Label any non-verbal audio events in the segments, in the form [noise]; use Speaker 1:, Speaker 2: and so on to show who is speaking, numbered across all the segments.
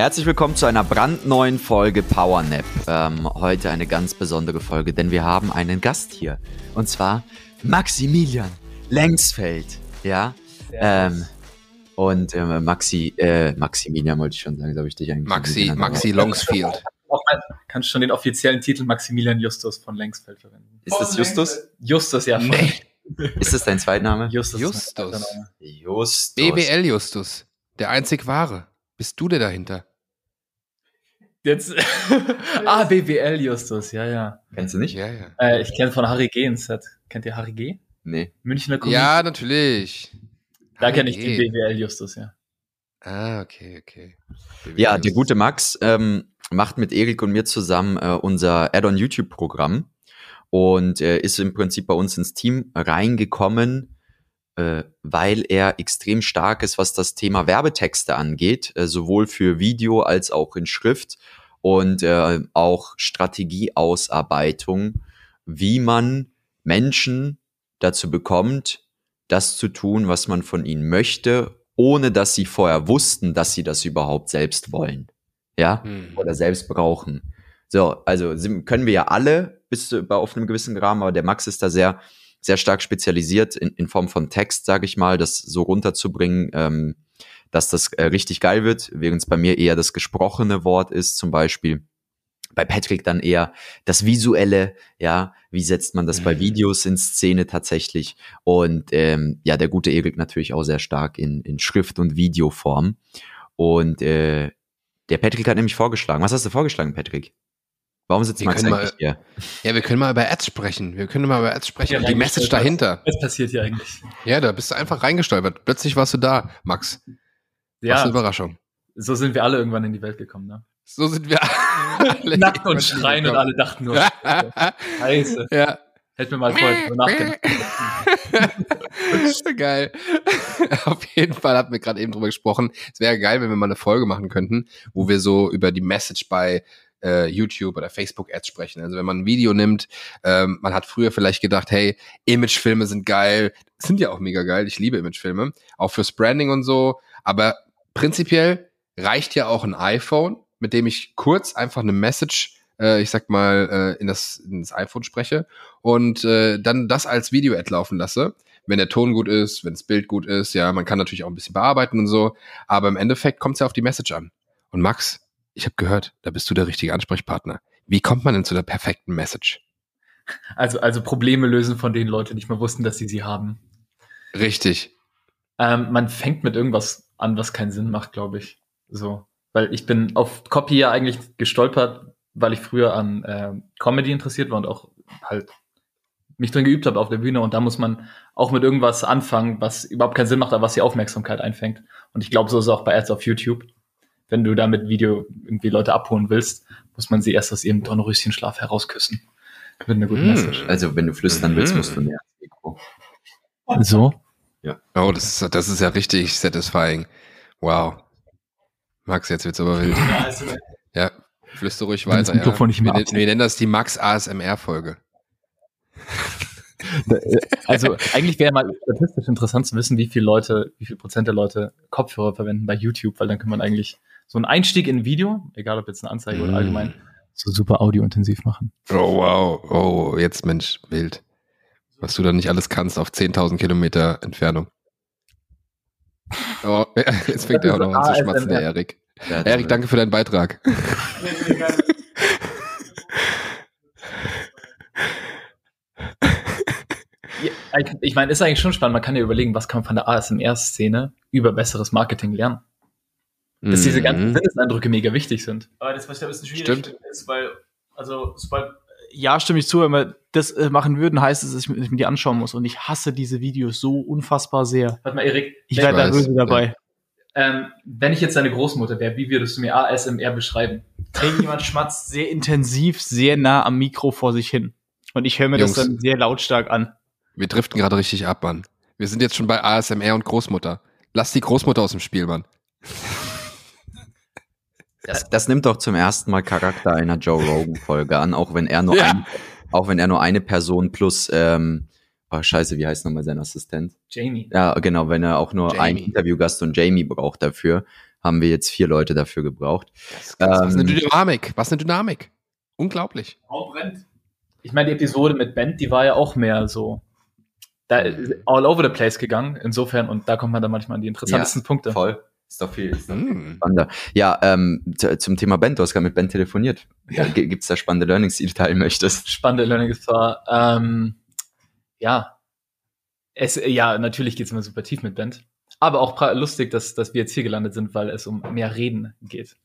Speaker 1: Herzlich willkommen zu einer brandneuen Folge PowerNap. Ähm, heute eine ganz besondere Folge, denn wir haben einen Gast hier. Und zwar Maximilian Längsfeld. Ja. Ähm, und äh, Maxi, äh, Maximilian wollte ich schon sagen, so habe ich dich eigentlich.
Speaker 2: Maxi, Maxi Longsfield.
Speaker 3: Kannst du schon den offiziellen Titel Maximilian Justus von Längsfeld verwenden?
Speaker 1: Ist das Justus?
Speaker 3: Justus, ja.
Speaker 2: Nee.
Speaker 1: Ist das dein Zweitname?
Speaker 3: Justus.
Speaker 2: Justus.
Speaker 1: Justus.
Speaker 2: BWL Justus. Der einzig wahre. Bist du der dahinter?
Speaker 3: Jetzt. [laughs] ah, BWL Justus, ja, ja.
Speaker 1: Kennst du nicht?
Speaker 2: Ja, ja.
Speaker 3: Äh, ich kenne von Harry G. ins Set. Kennt ihr Harry G?
Speaker 1: Nee.
Speaker 3: Münchner Comedy.
Speaker 2: Ja, natürlich.
Speaker 3: Da kenne ich den. BWL Justus, ja.
Speaker 2: Ah, okay, okay.
Speaker 1: Ja, der gute Max ähm, macht mit Erik und mir zusammen äh, unser Add-on YouTube-Programm und äh, ist im Prinzip bei uns ins Team reingekommen, weil er extrem stark ist, was das Thema Werbetexte angeht, äh, sowohl für Video als auch in Schrift und äh, auch Strategieausarbeitung, wie man Menschen dazu bekommt, das zu tun, was man von ihnen möchte, ohne dass sie vorher wussten, dass sie das überhaupt selbst wollen. Ja,
Speaker 2: Hm.
Speaker 1: oder selbst brauchen. So, also können wir ja alle bis zu, bei auf einem gewissen Rahmen, aber der Max ist da sehr, sehr stark spezialisiert in, in Form von Text, sage ich mal, das so runterzubringen, ähm, dass das äh, richtig geil wird, während es bei mir eher das gesprochene Wort ist, zum Beispiel. Bei Patrick dann eher das Visuelle, ja, wie setzt man das bei
Speaker 2: Mhm.
Speaker 1: Videos in Szene tatsächlich? Und ähm, ja, der gute Erik natürlich auch sehr stark in, in Schrift- und Videoform. Und äh, der Patrick hat nämlich vorgeschlagen. Was hast du vorgeschlagen, Patrick? Warum sitzt
Speaker 2: Wir
Speaker 1: Max
Speaker 2: können
Speaker 1: eigentlich hier?
Speaker 2: Ja, wir können mal über Ads sprechen. Wir können mal über Ads sprechen.
Speaker 3: Ja,
Speaker 2: Und die Message dahinter.
Speaker 3: Was passiert hier eigentlich?
Speaker 2: Ja, da bist du einfach reingestolpert. Plötzlich warst du da, Max. Was
Speaker 3: Ja,
Speaker 2: eine Überraschung.
Speaker 3: so sind wir alle irgendwann in die Welt gekommen, ne?
Speaker 2: So sind wir alle. [laughs]
Speaker 3: Nackt und schreien und alle dachten nur, [laughs] Scheiße.
Speaker 2: ja.
Speaker 3: Hätten wir mal vorher drüber nachdenken. [laughs]
Speaker 2: geil. Auf jeden Fall hatten wir gerade eben drüber gesprochen. Es wäre geil, wenn wir mal eine Folge machen könnten, wo wir so über die Message bei äh, YouTube oder Facebook Ads sprechen. Also wenn man ein Video nimmt, ähm, man hat früher vielleicht gedacht, hey, Imagefilme sind geil, sind ja auch mega geil. Ich liebe Imagefilme, auch fürs Branding und so. Aber prinzipiell reicht ja auch ein iPhone, mit dem ich kurz einfach eine Message äh, ich sag mal, äh, in, das, in das iPhone spreche und äh, dann das als Video-Ad laufen lasse. Wenn der Ton gut ist, wenn das Bild gut ist, ja, man kann natürlich auch ein bisschen bearbeiten und so, aber im Endeffekt kommt es ja auf die Message an. Und Max, ich habe gehört, da bist du der richtige Ansprechpartner. Wie kommt man denn zu der perfekten Message?
Speaker 3: Also, also Probleme lösen, von denen Leute nicht mehr wussten, dass sie sie haben.
Speaker 2: Richtig.
Speaker 3: Ähm, man fängt mit irgendwas an, was keinen Sinn macht, glaube ich. So. Weil ich bin auf Copy ja eigentlich gestolpert, weil ich früher an äh, Comedy interessiert war und auch halt mich drin geübt habe auf der Bühne und da muss man auch mit irgendwas anfangen, was überhaupt keinen Sinn macht, aber was die Aufmerksamkeit einfängt. Und ich glaube, so ist es auch bei Ads auf YouTube. Wenn du da mit Video irgendwie Leute abholen willst, muss man sie erst aus ihrem Dornröschenschlaf herausküssen. Mit einer guten
Speaker 2: Mm.
Speaker 3: Message.
Speaker 1: Also, wenn du flüstern willst,
Speaker 2: Mhm.
Speaker 1: musst du näher ans Mikro.
Speaker 3: So?
Speaker 2: Oh, das ist, das ist ja richtig satisfying. Wow. Max, jetzt wird's aber wild. Ja, flüster ruhig weiter. Ja.
Speaker 3: nicht mehr
Speaker 2: wir,
Speaker 3: abzieht.
Speaker 2: wir nennen das die Max ASMR-Folge.
Speaker 3: Also eigentlich wäre mal statistisch interessant zu wissen, wie viele Leute, wie viel Prozent der Leute Kopfhörer verwenden bei YouTube, weil dann kann man eigentlich so einen Einstieg in ein Video, egal ob jetzt eine Anzeige oder
Speaker 2: Mm.
Speaker 3: allgemein, so super audiointensiv machen.
Speaker 2: Oh, wow. Oh, jetzt, Mensch, wild. Was du da nicht alles kannst auf 10.000 Kilometer Entfernung. Oh, [laughs] jetzt fängt er auch [laughs] noch an zu schmatzen, der Erik.
Speaker 1: Ja,
Speaker 2: Erik, danke für deinen Beitrag. [laughs]
Speaker 3: Ich meine, ist eigentlich schon spannend. Man kann ja überlegen, was kann man von der ASMR-Szene über besseres Marketing lernen. Dass diese ganzen
Speaker 2: Mhm.
Speaker 3: Sinneseindrücke mega wichtig sind.
Speaker 4: Aber das, was ich da ein bisschen schwierig
Speaker 2: Stimmt.
Speaker 4: finde, ist, weil, also, sobald, ja, stimme ich zu, wenn wir das äh, machen würden, heißt es, dass ich mir, die anschauen muss. Und ich hasse diese Videos so unfassbar sehr.
Speaker 3: Warte mal, Erik.
Speaker 4: Ich werde da böse dabei.
Speaker 3: ähm, wenn ich jetzt deine Großmutter wäre, wie würdest du mir ASMR beschreiben?
Speaker 4: Irgendjemand schmatzt sehr intensiv, sehr nah am Mikro vor sich hin. Und ich höre mir
Speaker 2: Jungs.
Speaker 4: das dann sehr lautstark an.
Speaker 2: Wir driften gerade richtig ab, Mann. Wir sind jetzt schon bei ASMR und Großmutter. Lass die Großmutter aus dem Spiel, Mann.
Speaker 1: Das, das nimmt doch zum ersten Mal Charakter einer Joe Rogan-Folge an, auch wenn er nur
Speaker 2: Ja.
Speaker 1: ein, auch wenn er nur eine Person plus, ähm, oh scheiße, wie heißt nochmal sein Assistent?
Speaker 3: Jamie.
Speaker 1: Ja, genau, wenn er auch nur einen
Speaker 2: Jamie.
Speaker 1: Interviewgast und Jamie braucht dafür, haben wir jetzt vier Leute dafür gebraucht.
Speaker 2: Was eine
Speaker 1: Ähm,
Speaker 2: Dynamik. Was eine Dynamik. Unglaublich.
Speaker 3: Ich meine, die Episode mit Ben, die war ja auch mehr so da all over the place gegangen, insofern, und da kommt man dann manchmal an die interessantesten Punkte.
Speaker 1: Voll. Ist doch viel. Ist doch viel
Speaker 2: Hm.
Speaker 1: spannender. Ja, ähm, zum Thema Ben, du hast gerade mit Ben telefoniert.
Speaker 3: Ja.
Speaker 1: G- Gibt's da spannende Learnings, die du teilen möchtest?
Speaker 3: Spannende Learnings war, ähm, ja, es, ja, natürlich geht's immer super tief mit Band, aber auch lustig, dass, dass wir jetzt hier gelandet sind, weil es um mehr Reden geht.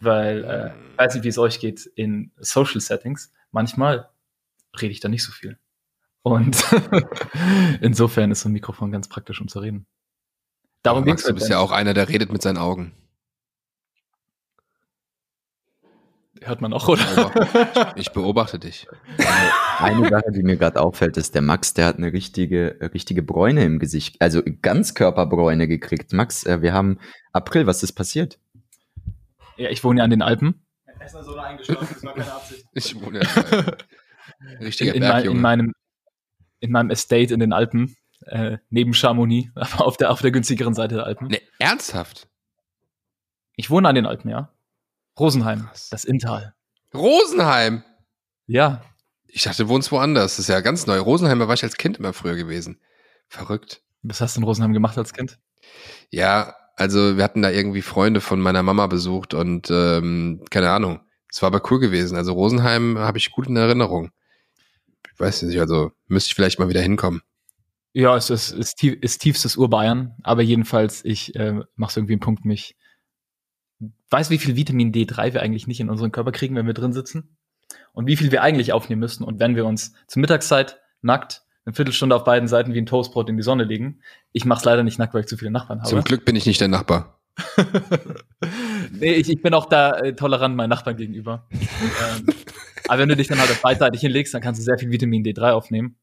Speaker 3: Weil, äh, ich weiß nicht, wie es euch geht in Social Settings. Manchmal rede ich da nicht so viel. Und [laughs] insofern ist so ein Mikrofon ganz praktisch, um zu reden. Darum
Speaker 2: Max,
Speaker 3: ging's
Speaker 2: du bist ja auch einer, der redet mit seinen Augen.
Speaker 3: Hört man auch, oder? [laughs]
Speaker 2: Ich beobachte dich.
Speaker 1: Eine Sache, die mir gerade auffällt, ist, der Max, der hat eine richtige, äh, richtige Bräune im Gesicht, also Ganzkörperbräune gekriegt. Max, äh, wir haben April, was ist passiert?
Speaker 3: ja, ich wohne ja an den Alpen.
Speaker 4: Es ist so eingeschlafen, das war keine Absicht. [laughs]
Speaker 2: Ich wohne ja
Speaker 3: In, [laughs]
Speaker 2: Richtiger
Speaker 3: in, mein, in, meinem, in meinem Estate in den Alpen, äh, neben Chamonix, [laughs] aber auf der, auf der günstigeren Seite der Alpen.
Speaker 2: Ne, ernsthaft?
Speaker 3: Ich wohne an den Alpen, ja. Rosenheim,
Speaker 2: Krass.
Speaker 3: das Inntal.
Speaker 2: Rosenheim.
Speaker 3: Ja,
Speaker 2: Ich dachte, du wohnst woanders. Das ist ja ganz neu. Rosenheim da war ich als Kind immer früher gewesen. Verrückt.
Speaker 3: was hast du in Rosenheim gemacht als Kind?
Speaker 2: Ja, also wir hatten da irgendwie Freunde von meiner Mama besucht und ähm, keine Ahnung. Es war aber cool gewesen. Also Rosenheim habe ich gut in Erinnerung. Ich weiß nicht, also müsste ich vielleicht mal wieder hinkommen.
Speaker 3: Ja, es ist, ist, tief, ist tiefstes Urbayern, aber jedenfalls, ich äh, mache irgendwie einen Punkt, mich weiß, wie viel Vitamin D3 wir eigentlich nicht in unseren Körper kriegen, wenn wir drin sitzen und wie viel wir eigentlich aufnehmen müssen. Und wenn wir uns zur Mittagszeit nackt eine Viertelstunde auf beiden Seiten wie ein Toastbrot in die Sonne legen, ich mache es leider nicht nackt, weil ich zu viele Nachbarn habe.
Speaker 2: Zum Glück bin ich nicht der Nachbar. [laughs]
Speaker 3: nee, ich, ich bin auch da äh, tolerant meinen Nachbarn gegenüber. [laughs] ähm, aber wenn du dich dann halt auf beidseitig hinlegst, dann kannst du sehr viel Vitamin D3 aufnehmen.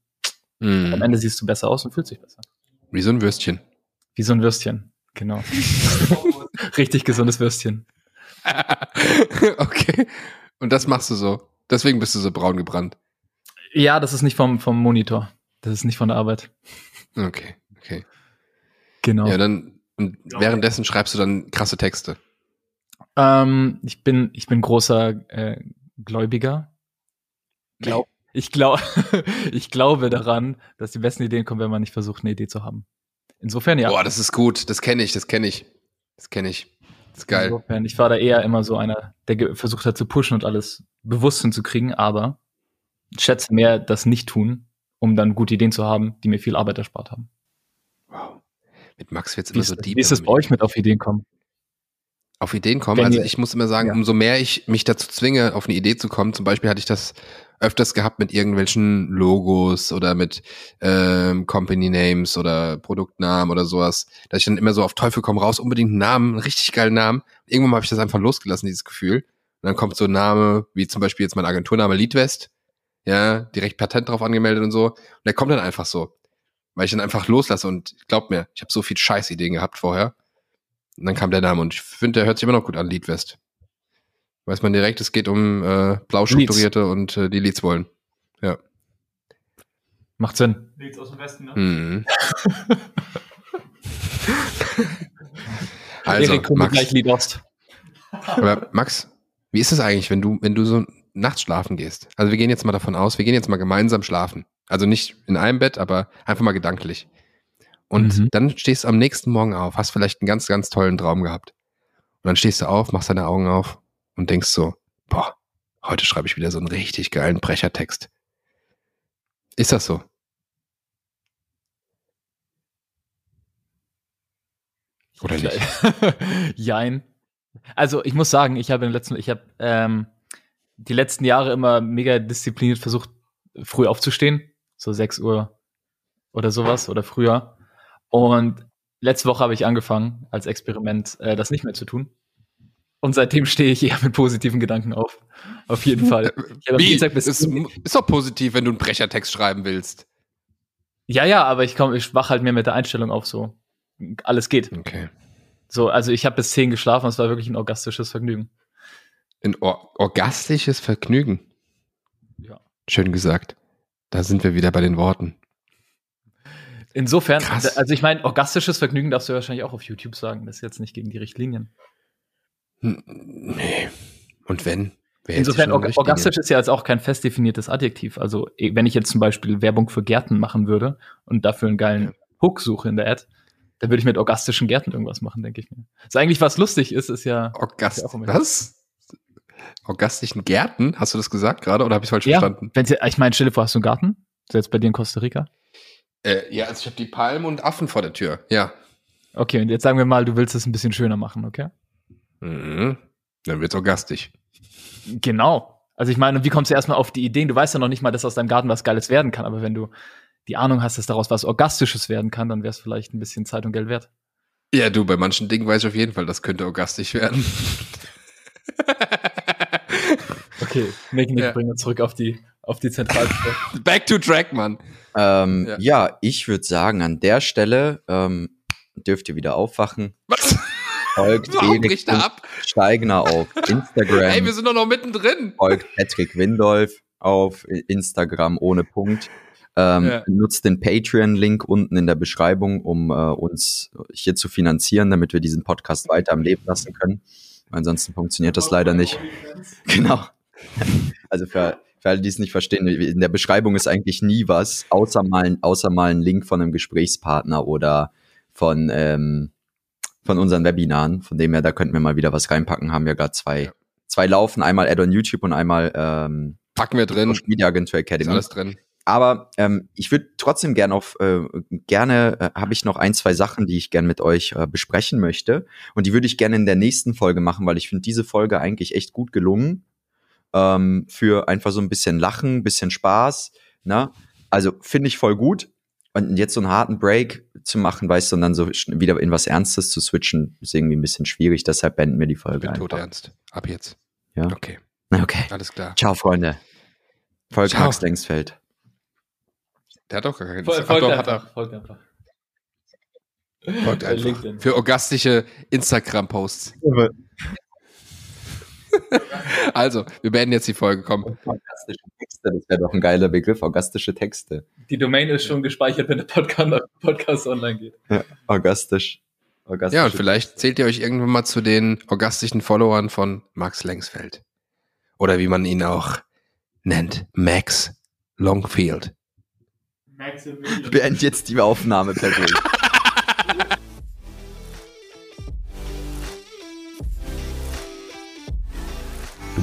Speaker 3: Am
Speaker 2: Hm.
Speaker 3: Ende siehst du besser aus und fühlst dich besser.
Speaker 2: Wie so ein Würstchen.
Speaker 3: Wie so ein Würstchen. Genau. [laughs] Richtig gesundes Würstchen. [laughs]
Speaker 2: okay. Und das machst du so. Deswegen bist du so braun gebrannt.
Speaker 3: Ja, das ist nicht vom, vom Monitor. Das ist nicht von der Arbeit.
Speaker 2: Okay, okay.
Speaker 3: Genau.
Speaker 2: Ja, dann und währenddessen schreibst du dann krasse Texte.
Speaker 3: ähm, ich bin, ich bin großer äh, Gläubiger. Glaub, ich, glaub, [laughs] ich glaube daran, dass die besten Ideen kommen, wenn man nicht versucht, eine Idee zu haben. Insofern ja.
Speaker 2: Boah, das ist gut. Das kenne ich, das kenne ich. Das kenne ich. Das ist geil.
Speaker 3: Insofern, ich war da eher immer so einer, der versucht hat zu pushen und alles bewusst hinzukriegen, aber ich schätze mehr das Nicht-Tun, um dann gute Ideen zu haben, die mir viel Arbeit erspart haben.
Speaker 2: Wow. Mit Max wird's
Speaker 3: Wie
Speaker 2: immer
Speaker 3: ist,
Speaker 2: so deep.
Speaker 3: wie ist es bei euch mit auf Ideen kommen?
Speaker 2: auf Ideen kommen.
Speaker 3: Wenn
Speaker 2: Also ich muss immer sagen,
Speaker 3: Ja.
Speaker 2: umso mehr ich mich dazu zwinge, auf eine Idee zu kommen, zum Beispiel hatte ich das öfters gehabt mit irgendwelchen Logos oder mit ähm, Company Names oder Produktnamen oder sowas, dass ich dann immer so auf Teufel komm raus, unbedingt einen Namen, einen richtig geilen Namen. Irgendwann habe ich das einfach losgelassen, dieses Gefühl. Und dann kommt so ein Name, wie zum Beispiel jetzt mein Agenturname Leadwest, ja, direkt Patent drauf angemeldet und so. Und der kommt dann einfach so. Weil ich dann einfach loslasse und glaub mir, ich habe so viel Scheißideen gehabt vorher. Und dann kam der Name und ich finde, der hört sich immer noch gut an, Leadwest. Weiß man direkt, es geht um äh, blau strukturierte und äh, die Leads wollen.
Speaker 3: Macht Sinn.
Speaker 4: Liegt aus dem Westen, ne?
Speaker 2: Mhm. [laughs] also,
Speaker 3: Erik, komm
Speaker 2: Max,
Speaker 3: gleich Lied Ost.
Speaker 2: aber Max, wie ist es eigentlich, wenn du, wenn du so nachts schlafen gehst? Also wir gehen jetzt mal davon aus, wir gehen jetzt mal gemeinsam schlafen. Also nicht in einem Bett, aber einfach mal gedanklich. Und
Speaker 3: Mhm.
Speaker 2: dann stehst du am nächsten Morgen auf, hast vielleicht einen ganz, ganz tollen Traum gehabt. Und dann stehst du auf, machst deine Augen auf und denkst so, boah, heute schreibe ich wieder so einen richtig geilen Brechertext. Ist das so? Oder nicht? [laughs]
Speaker 3: Jein. Also ich muss sagen, ich habe in letzten, ich habe ähm, die letzten Jahre immer mega diszipliniert versucht, früh aufzustehen, so 6 Uhr oder sowas oder früher. Und letzte Woche habe ich angefangen, als Experiment äh, das nicht mehr zu tun. Und seitdem stehe ich eher mit positiven Gedanken auf. Auf jeden Fall. Am
Speaker 2: Wie?
Speaker 3: Bis-
Speaker 2: Ist, ist doch positiv, wenn du einen Brechertext schreiben willst.
Speaker 3: ja, ja, aber ich komme, ich wach halt mehr mit der Einstellung auf, so alles geht.
Speaker 2: Okay.
Speaker 3: So, also ich habe bis zehn geschlafen, es war wirklich ein orgastisches Vergnügen.
Speaker 2: Ein or orgastisches Vergnügen.
Speaker 3: Ja.
Speaker 2: Schön gesagt. Da sind wir wieder bei den Worten.
Speaker 3: Insofern,
Speaker 2: Krass.
Speaker 3: also ich meine, orgastisches Vergnügen darfst du wahrscheinlich auch auf YouTube sagen. Das ist jetzt nicht gegen die Richtlinien.
Speaker 2: Hm, Nee. Und wenn? Wer
Speaker 3: Insofern, org orgastisch ist ja jetzt auch kein fest definiertes Adjektiv. Also, eh, wenn ich jetzt zum Beispiel Werbung für Gärten machen würde und dafür einen geilen Hook suche in der Ad, dann würde ich mit orgastischen Gärten irgendwas machen, denke ich mir. Das ist eigentlich, was lustig ist, ist ja.
Speaker 2: Orgast
Speaker 3: Ja, auch immer.
Speaker 2: was? Orgastischen Gärten? Hast du das gesagt gerade oder habe ich falsch
Speaker 3: Ja,
Speaker 2: verstanden?
Speaker 3: wenn ich meine, stell dir vor, hast du einen Garten? Ist jetzt bei dir in Costa Rica?
Speaker 2: Äh, ja, also ich habe die Palmen und Affen vor der Tür. Ja.
Speaker 3: Okay, und jetzt sagen wir mal, du willst es ein bisschen schöner machen, okay?
Speaker 2: Mhm. Dann wird's orgastisch.
Speaker 3: Genau. Also ich meine, wie kommst du erstmal auf die Ideen? Du weißt ja noch nicht mal, dass aus deinem Garten was Geiles werden kann, aber wenn du die Ahnung hast, dass daraus was Orgastisches werden kann, dann wäre es vielleicht ein bisschen Zeit und Geld wert.
Speaker 2: Ja, du, bei manchen Dingen weiß ich auf jeden Fall, das könnte orgastisch werden. [laughs]
Speaker 3: Okay, Nick, Nick,
Speaker 2: Ja.
Speaker 3: bringen wir zurück auf die, auf die Zentralstelle. [laughs]
Speaker 2: Back to track, Mann.
Speaker 1: Ähm,
Speaker 2: Ja.
Speaker 1: ja. ich würde sagen, an der Stelle ähm, dürft ihr wieder aufwachen.
Speaker 2: Was?
Speaker 1: Folgt [laughs]
Speaker 2: Warum bricht er ab?
Speaker 1: Steigner auf Instagram.
Speaker 2: Ey, wir sind doch noch mittendrin.
Speaker 1: folgt Patrick Windolf auf Instagram ohne Punkt. Ähm,
Speaker 2: Ja.
Speaker 1: Nutzt den Patreon-Link unten in der Beschreibung, um äh, uns hier zu finanzieren, damit wir diesen Podcast weiter am Leben lassen können. Ansonsten funktioniert das leider nicht. [laughs] Genau. Also für, für alle, die es nicht verstehen, in der Beschreibung ist eigentlich nie was, außer mal, ein- außer mal ein Link von einem Gesprächspartner oder von, ähm, von unseren Webinaren. Von dem her, da könnten wir mal wieder was reinpacken. Haben wir gerade zwei,
Speaker 2: Ja.
Speaker 1: zwei laufen, einmal Add on YouTube und einmal ähm,
Speaker 2: Packen wir drin.
Speaker 1: Social Media Agentur
Speaker 2: Ist
Speaker 1: Academy.
Speaker 2: alles drin.
Speaker 1: Aber ähm, ich würde trotzdem gerne auf äh, gerne äh, habe ich noch ein zwei Sachen, die ich gerne mit euch äh, besprechen möchte und die würde ich gerne in der nächsten Folge machen, weil ich finde diese Folge eigentlich echt gut gelungen ähm, für einfach so ein bisschen Lachen, ein bisschen Spaß. Ne? Also finde ich voll gut. Und jetzt so einen harten Break zu machen, weißt du, und dann so wieder in was Ernstes zu switchen, ist irgendwie ein bisschen schwierig. Deshalb beenden wir die
Speaker 2: Ich
Speaker 1: Folge
Speaker 2: bin tot
Speaker 1: einfach.
Speaker 2: ernst. Ab jetzt.
Speaker 1: Ja.
Speaker 2: Okay,
Speaker 1: Okay.
Speaker 2: alles klar.
Speaker 1: Ciao, Freunde. Folgt
Speaker 2: Ciao.
Speaker 1: Max Lengsfeld.
Speaker 2: Der hat doch gar keinen Ach
Speaker 3: folgt
Speaker 2: doch, er.
Speaker 3: einfach, folgt einfach.
Speaker 2: Folgt einfach. Für orgastische Instagram-Posts. [laughs] Also, wir beenden jetzt die Folge. Komm.
Speaker 1: Orgastische Texte, das wäre doch ein geiler Begriff, orgastische Texte.
Speaker 3: Die Domain ist schon gespeichert, wenn der Podcast, Podcast online geht.
Speaker 1: Orgastisch. Orgastische
Speaker 2: Ja, und vielleicht zählt ihr euch irgendwann mal zu den orgastischen Followern von Max Lengsfeld. Oder wie man ihn auch nennt, Max Longfield.
Speaker 1: Ich beende jetzt die Aufnahme persönlich. [laughs]